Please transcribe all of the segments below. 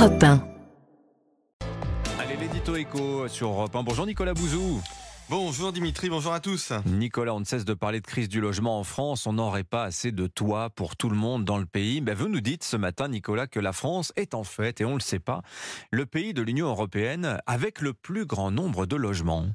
Europe 1. Allez, l'édito écho sur Europe 1. Bonjour Nicolas Bouzou. Bonjour Dimitri, bonjour à tous. Nicolas, on ne cesse de parler de crise du logement en France. On n'aurait pas assez de toits pour tout le monde dans le pays. Mais vous nous dites ce matin, Nicolas, que la France est en fait, et on ne le sait pas, le pays de l'Union européenne avec le plus grand nombre de logements.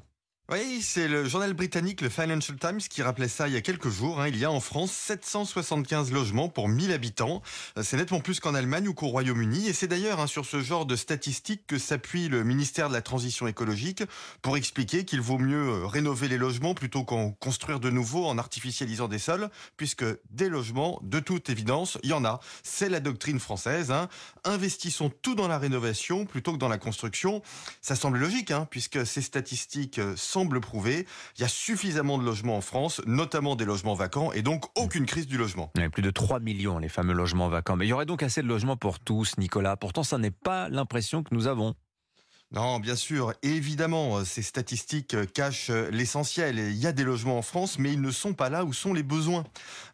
Oui, c'est le journal britannique, le Financial Times, qui rappelait ça il y a quelques jours. hein. Il y a en France 775 logements pour 1000 habitants. Euh, C'est nettement plus qu'en Allemagne ou qu'au Royaume-Uni. Et c'est d'ailleurs hein, sur ce genre de statistiques que s'appuie le ministère de la Transition écologique pour expliquer qu'il vaut mieux euh, rénover les logements plutôt qu'en construire de nouveaux en artificialisant des sols, puisque des logements, de toute évidence, il y en a. C'est la doctrine française. hein. Investissons tout dans la rénovation plutôt que dans la construction. Ça semble logique, puisque ces statistiques euh, semblent prouver il y a suffisamment de logements en France, notamment des logements vacants, et donc aucune crise du logement. Il y plus de 3 millions, les fameux logements vacants. Mais il y aurait donc assez de logements pour tous, Nicolas. Pourtant, ça n'est pas l'impression que nous avons. Non, bien sûr, évidemment, euh, ces statistiques euh, cachent euh, l'essentiel. Il y a des logements en France, mais ils ne sont pas là où sont les besoins.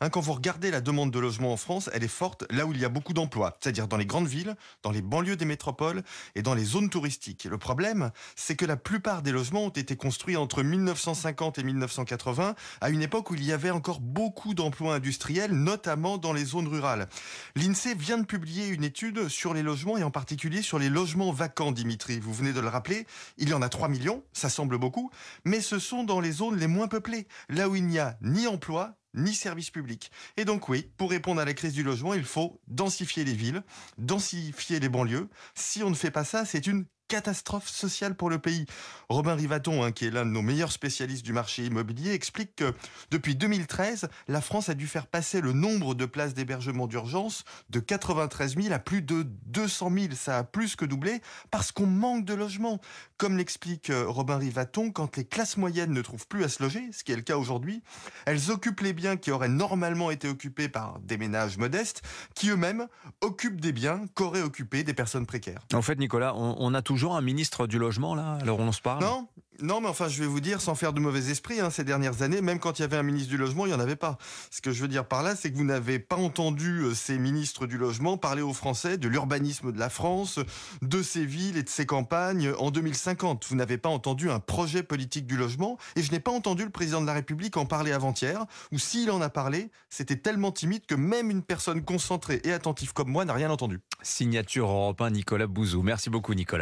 Hein, quand vous regardez la demande de logement en France, elle est forte là où il y a beaucoup d'emplois, c'est-à-dire dans les grandes villes, dans les banlieues des métropoles et dans les zones touristiques. Le problème, c'est que la plupart des logements ont été construits entre 1950 et 1980, à une époque où il y avait encore beaucoup d'emplois industriels, notamment dans les zones rurales. L'INSEE vient de publier une étude sur les logements et en particulier sur les logements vacants, Dimitri. Vous venez de le rappeler, il y en a 3 millions, ça semble beaucoup, mais ce sont dans les zones les moins peuplées, là où il n'y a ni emploi, ni service public. Et donc oui, pour répondre à la crise du logement, il faut densifier les villes, densifier les banlieues. Si on ne fait pas ça, c'est une catastrophe sociale pour le pays. Robin Rivaton, hein, qui est l'un de nos meilleurs spécialistes du marché immobilier, explique que depuis 2013, la France a dû faire passer le nombre de places d'hébergement d'urgence de 93 000 à plus de 200 000. Ça a plus que doublé parce qu'on manque de logements. Comme l'explique euh, Robin Rivaton, quand les classes moyennes ne trouvent plus à se loger, ce qui est le cas aujourd'hui, elles occupent les biens qui auraient normalement été occupés par des ménages modestes, qui eux-mêmes occupent des biens qu'auraient occupés des personnes précaires. En fait, Nicolas, on, on a toujours un ministre du logement, là, alors on se parle? Non non, mais enfin, je vais vous dire, sans faire de mauvais esprit, hein, ces dernières années, même quand il y avait un ministre du logement, il n'y en avait pas. Ce que je veux dire par là, c'est que vous n'avez pas entendu euh, ces ministres du logement parler aux Français de l'urbanisme de la France, de ses villes et de ses campagnes en 2050. Vous n'avez pas entendu un projet politique du logement, et je n'ai pas entendu le président de la République en parler avant-hier, ou s'il en a parlé, c'était tellement timide que même une personne concentrée et attentive comme moi n'a rien entendu. Signature Europe 1, Nicolas Bouzou. Merci beaucoup, Nicolas.